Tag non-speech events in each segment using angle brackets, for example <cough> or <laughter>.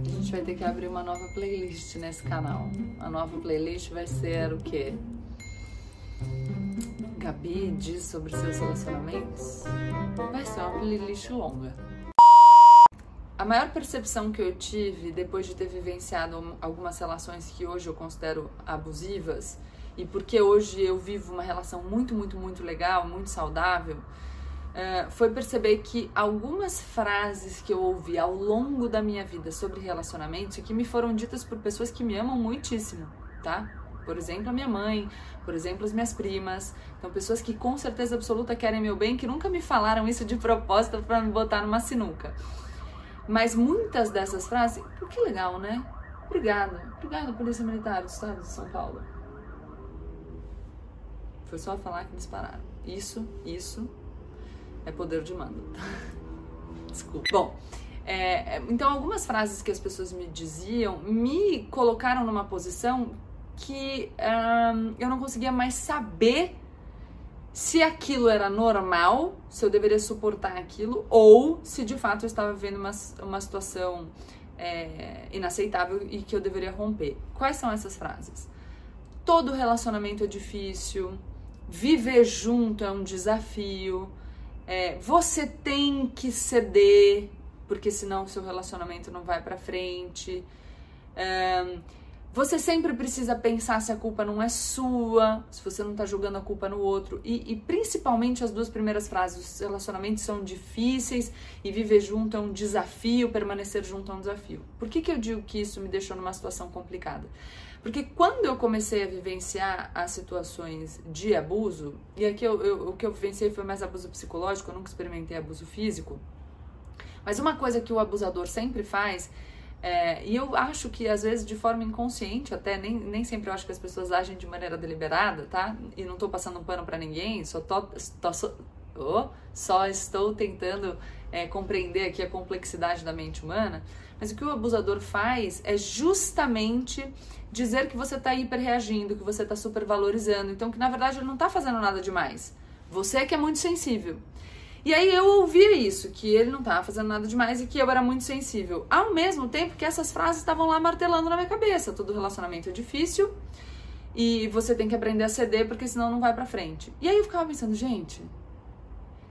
A gente vai ter que abrir uma nova playlist nesse canal. A nova playlist vai ser o quê? Gabi diz sobre seus relacionamentos? Vai ser uma playlist longa. A maior percepção que eu tive depois de ter vivenciado algumas relações que hoje eu considero abusivas, e porque hoje eu vivo uma relação muito, muito, muito legal, muito saudável, uh, foi perceber que algumas frases que eu ouvi ao longo da minha vida sobre relacionamentos que me foram ditas por pessoas que me amam muitíssimo, tá? Por exemplo, a minha mãe, por exemplo, as minhas primas. Então, pessoas que com certeza absoluta querem meu bem, que nunca me falaram isso de propósito para me botar numa sinuca. Mas muitas dessas frases, que legal, né? Obrigada. Obrigada, Polícia Militar do Estado de São Paulo. Foi só falar que eles pararam. Isso, isso é poder de mando. <laughs> Desculpa. Bom, é, é, então algumas frases que as pessoas me diziam me colocaram numa posição que eu não conseguia mais saber se aquilo era normal, se eu deveria suportar aquilo, ou se de fato eu estava vivendo uma, uma situação é, inaceitável e que eu deveria romper. Quais são essas frases? Todo relacionamento é difícil, viver junto é um desafio, é, você tem que ceder, porque senão o seu relacionamento não vai para frente. É, você sempre precisa pensar se a culpa não é sua, se você não tá jogando a culpa no outro. E, e, principalmente as duas primeiras frases: os relacionamentos são difíceis e viver junto é um desafio, permanecer junto é um desafio. Por que, que eu digo que isso me deixou numa situação complicada? Porque quando eu comecei a vivenciar as situações de abuso, e aqui eu, eu, o que eu vivenciei foi mais abuso psicológico, eu nunca experimentei abuso físico. Mas uma coisa que o abusador sempre faz é, e eu acho que às vezes de forma inconsciente, até nem, nem sempre eu acho que as pessoas agem de maneira deliberada, tá? E não tô passando um pano para ninguém, só, tô, tô, oh, só estou tentando é, compreender aqui a complexidade da mente humana. Mas o que o abusador faz é justamente dizer que você está hiperreagindo, que você está supervalorizando. Então, que na verdade ele não está fazendo nada demais. Você que é muito sensível. E aí eu ouvia isso, que ele não estava fazendo nada demais e que eu era muito sensível. Ao mesmo tempo que essas frases estavam lá martelando na minha cabeça. Todo relacionamento é difícil e você tem que aprender a ceder porque senão não vai pra frente. E aí eu ficava pensando, gente,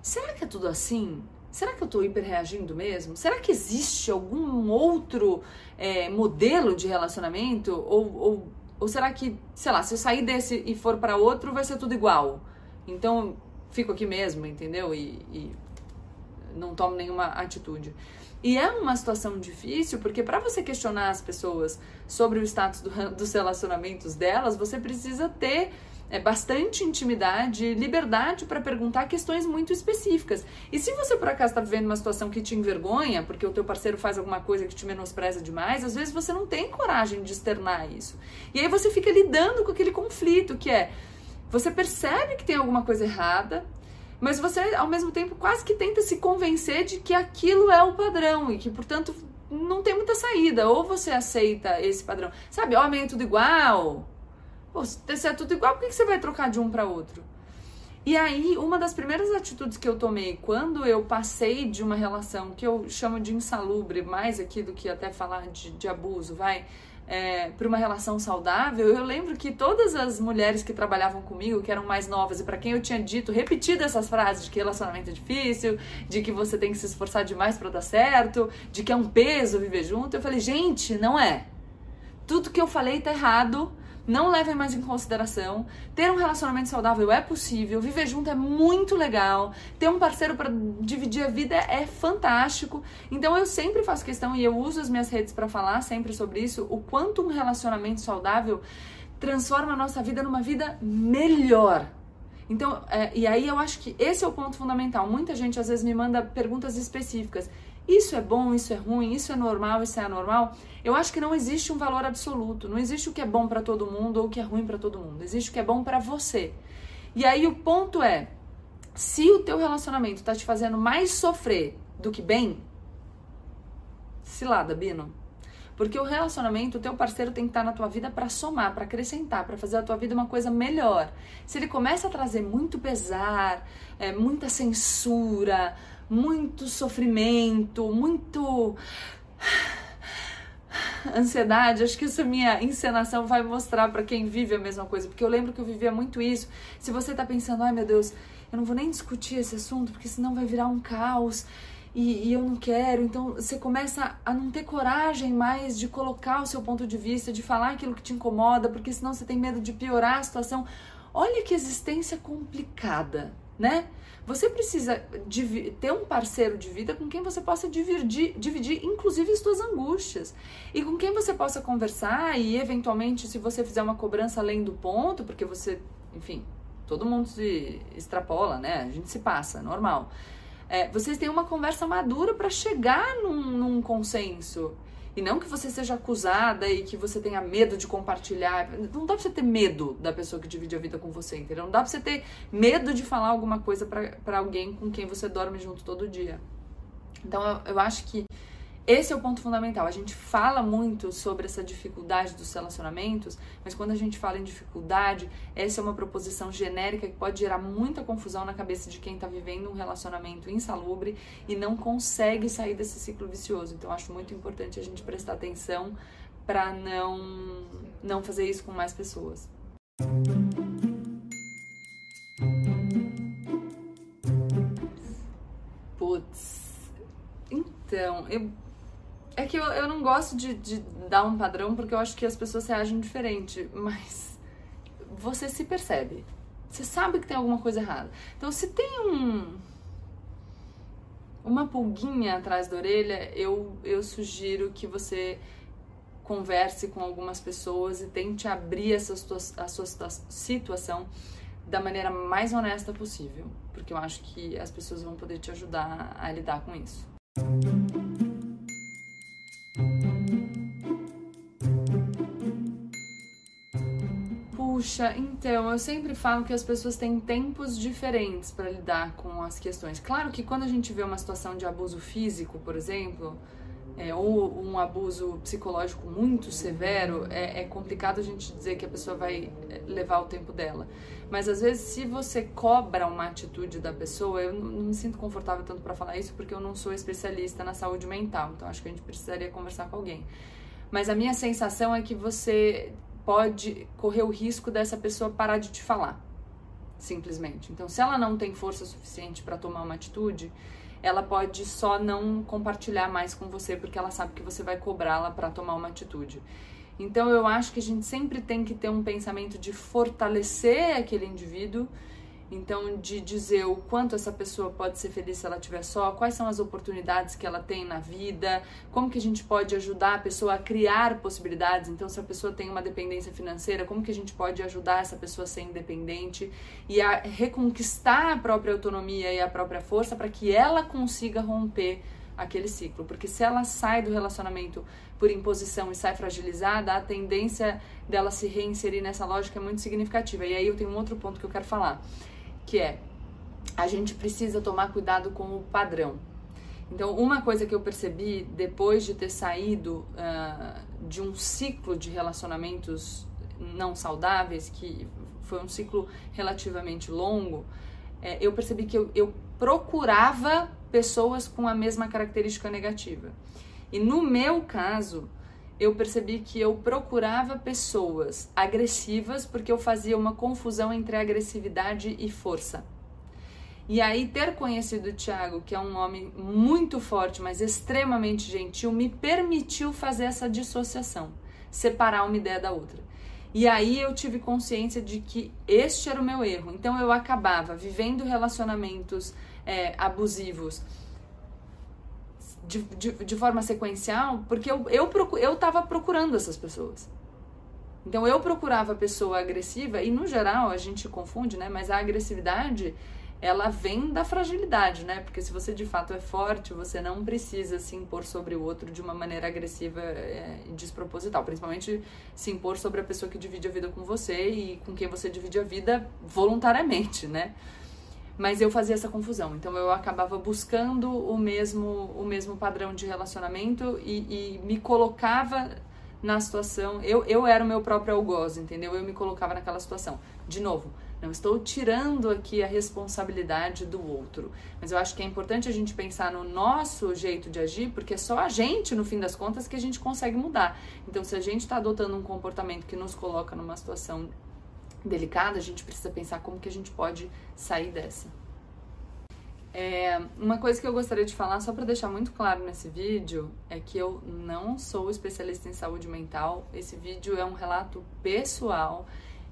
será que é tudo assim? Será que eu tô hiperreagindo mesmo? Será que existe algum outro é, modelo de relacionamento? Ou, ou, ou será que, sei lá, se eu sair desse e for para outro, vai ser tudo igual? Então, fico aqui mesmo, entendeu? E, e não tomo nenhuma atitude. E é uma situação difícil porque para você questionar as pessoas sobre o status do, <laughs> dos relacionamentos delas, você precisa ter é, bastante intimidade, liberdade para perguntar questões muito específicas. E se você por acaso está vivendo uma situação que te envergonha, porque o teu parceiro faz alguma coisa que te menospreza demais, às vezes você não tem coragem de externar isso. E aí você fica lidando com aquele conflito que é você percebe que tem alguma coisa errada, mas você ao mesmo tempo quase que tenta se convencer de que aquilo é o padrão e que, portanto, não tem muita saída. Ou você aceita esse padrão. Sabe, homem é tudo igual. Pô, se é tudo igual, por que você vai trocar de um para outro? E aí, uma das primeiras atitudes que eu tomei quando eu passei de uma relação que eu chamo de insalubre, mais aqui do que até falar de, de abuso, vai, é, para uma relação saudável, eu lembro que todas as mulheres que trabalhavam comigo, que eram mais novas e para quem eu tinha dito, repetido essas frases de que relacionamento é difícil, de que você tem que se esforçar demais para dar certo, de que é um peso viver junto, eu falei, gente, não é. Tudo que eu falei tá errado não levem mais em consideração. Ter um relacionamento saudável é possível, viver junto é muito legal, ter um parceiro para dividir a vida é fantástico. Então eu sempre faço questão e eu uso as minhas redes para falar sempre sobre isso, o quanto um relacionamento saudável transforma a nossa vida numa vida melhor. Então, é, e aí eu acho que esse é o ponto fundamental. Muita gente às vezes me manda perguntas específicas. Isso é bom, isso é ruim, isso é normal, isso é anormal. Eu acho que não existe um valor absoluto. Não existe o que é bom para todo mundo ou o que é ruim para todo mundo. Existe o que é bom para você. E aí o ponto é, se o teu relacionamento tá te fazendo mais sofrer do que bem, cilada, Bino. Porque o relacionamento, o teu parceiro tem que estar tá na tua vida para somar, para acrescentar, para fazer a tua vida uma coisa melhor. Se ele começa a trazer muito pesar, é, muita censura, muito sofrimento, muito ansiedade, acho que essa minha encenação vai mostrar para quem vive a mesma coisa, porque eu lembro que eu vivia muito isso. Se você tá pensando, ai meu Deus, eu não vou nem discutir esse assunto, porque senão vai virar um caos. E, e, eu não quero. Então você começa a não ter coragem mais de colocar o seu ponto de vista, de falar aquilo que te incomoda, porque senão você tem medo de piorar a situação. Olha que existência complicada, né? Você precisa ter um parceiro de vida com quem você possa dividir, dividir, inclusive, as suas angústias. E com quem você possa conversar e, eventualmente, se você fizer uma cobrança além do ponto, porque você, enfim, todo mundo se extrapola, né? A gente se passa, normal. É, vocês têm uma conversa madura para chegar num, num consenso. E não que você seja acusada e que você tenha medo de compartilhar. Não dá pra você ter medo da pessoa que divide a vida com você, entendeu? Não dá pra você ter medo de falar alguma coisa para alguém com quem você dorme junto todo dia. Então eu, eu acho que esse é o ponto fundamental. A gente fala muito sobre essa dificuldade dos relacionamentos, mas quando a gente fala em dificuldade, essa é uma proposição genérica que pode gerar muita confusão na cabeça de quem está vivendo um relacionamento insalubre e não consegue sair desse ciclo vicioso. Então, acho muito importante a gente prestar atenção para não, não fazer isso com mais pessoas. Putz. Então, eu é que eu, eu não gosto de, de dar um padrão porque eu acho que as pessoas reagem diferente, mas você se percebe. Você sabe que tem alguma coisa errada. Então, se tem um uma pulguinha atrás da orelha, eu, eu sugiro que você converse com algumas pessoas e tente abrir essa a sua situação da maneira mais honesta possível, porque eu acho que as pessoas vão poder te ajudar a lidar com isso. Puxa, então, eu sempre falo que as pessoas têm tempos diferentes para lidar com as questões. Claro que quando a gente vê uma situação de abuso físico, por exemplo, é, ou um abuso psicológico muito severo, é, é, complicado a gente dizer que a pessoa vai é, levar o tempo dela. Mas às vezes, se você cobra uma atitude da pessoa, eu não, não me sinto confortável tanto para falar isso porque eu não sou especialista na saúde mental, então acho que a gente precisaria conversar com alguém. Mas a minha sensação é que você pode correr o risco dessa pessoa parar de te falar, simplesmente. Então, se ela não tem força suficiente para tomar uma atitude, ela pode só não compartilhar mais com você porque ela sabe que você vai cobrá-la para tomar uma atitude. Então, eu acho que a gente sempre tem que ter um pensamento de fortalecer aquele indivíduo então, de dizer o quanto essa pessoa pode ser feliz se ela estiver só, quais são as oportunidades que ela tem na vida, como que a gente pode ajudar a pessoa a criar possibilidades. Então, se a pessoa tem uma dependência financeira, como que a gente pode ajudar essa pessoa a ser independente e a reconquistar a própria autonomia e a própria força para que ela consiga romper aquele ciclo. Porque se ela sai do relacionamento por imposição e sai fragilizada, a tendência dela se reinserir nessa lógica é muito significativa. E aí eu tenho um outro ponto que eu quero falar que é a gente precisa tomar cuidado com o padrão. Então, uma coisa que eu percebi depois de ter saído uh, de um ciclo de relacionamentos não saudáveis, que foi um ciclo relativamente longo, é, eu percebi que eu, eu procurava pessoas com a mesma característica negativa. E no meu caso, eu percebi que eu procurava pessoas agressivas porque eu fazia uma confusão entre agressividade e força. E aí, ter conhecido o Thiago, que é um homem muito forte, mas extremamente gentil, me permitiu fazer essa dissociação, separar uma ideia da outra. E aí eu tive consciência de que este era o meu erro. Então eu acabava vivendo relacionamentos é, abusivos de, de, de forma sequencial, porque eu, eu, eu tava procurando essas pessoas. Então eu procurava a pessoa agressiva, e no geral a gente confunde, né? Mas a agressividade ela vem da fragilidade, né? Porque se você de fato é forte, você não precisa se impor sobre o outro de uma maneira agressiva é, e desproposital. Principalmente se impor sobre a pessoa que divide a vida com você e com quem você divide a vida voluntariamente, né? Mas eu fazia essa confusão. Então eu acabava buscando o mesmo, o mesmo padrão de relacionamento e, e me colocava na situação. Eu, eu era o meu próprio algoz, entendeu? Eu me colocava naquela situação. De novo, Não estou tirando aqui a responsabilidade do outro. Mas eu acho que é importante a gente pensar no nosso jeito de agir, porque é só a gente, no fim das contas, que a gente consegue mudar. Então, se a gente está adotando um comportamento que nos coloca numa situação delicada, a gente precisa pensar como que a gente pode sair dessa. É, uma coisa que eu gostaria de falar, só para deixar muito claro nesse vídeo, é que eu não sou especialista em saúde mental. Esse vídeo é um relato pessoal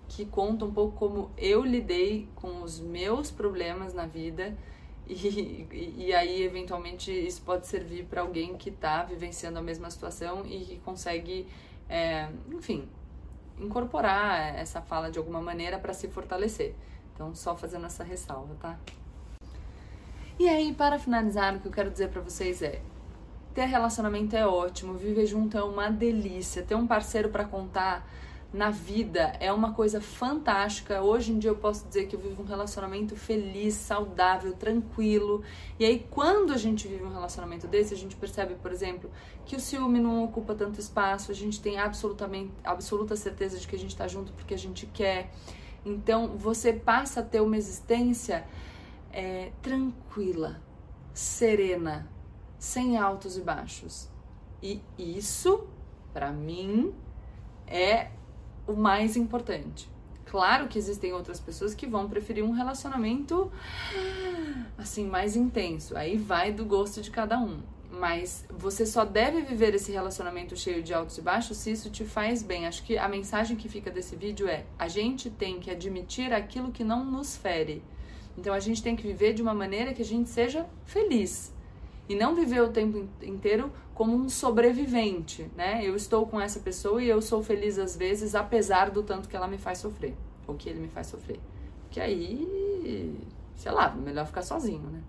que conta um pouco como eu lidei com os meus problemas na vida. <laughs> E, e aí, eventualmente, isso pode servir para alguém que está vivenciando a mesma situação e que consegue, é, enfim, incorporar essa fala de alguma maneira para se fortalecer. Então, só fazendo essa ressalva, tá? E aí, para finalizar, o que eu quero dizer para vocês é: ter relacionamento é ótimo, viver junto é uma delícia, ter um parceiro para contar na vida é uma coisa fantástica. Hoje em dia eu posso dizer que eu vivo um relacionamento feliz, saudável, tranquilo. E aí, quando a gente vive um relacionamento desse, a gente percebe, por exemplo, que o ciúme não ocupa tanto espaço, a gente tem absolutamente absoluta certeza de que a gente está junto porque a gente quer. Então, você passa a ter uma existência é, tranquila, serena, sem altos e baixos. E isso, para mim, é o mais importante. Claro que existem outras pessoas que vão preferir um relacionamento assim mais intenso. Aí vai do gosto de cada um. Mas você só deve viver esse relacionamento cheio de altos e baixos se isso te faz bem. Acho que a mensagem que fica desse vídeo é: a gente tem que admitir aquilo que não nos fere. Então a gente tem que viver de uma maneira que a gente seja feliz e não viver o tempo inteiro como um sobrevivente, né? Eu estou com essa pessoa e eu sou feliz às vezes, apesar do tanto que ela me faz sofrer, ou que ele me faz sofrer. Porque aí, sei lá, melhor ficar sozinho, né?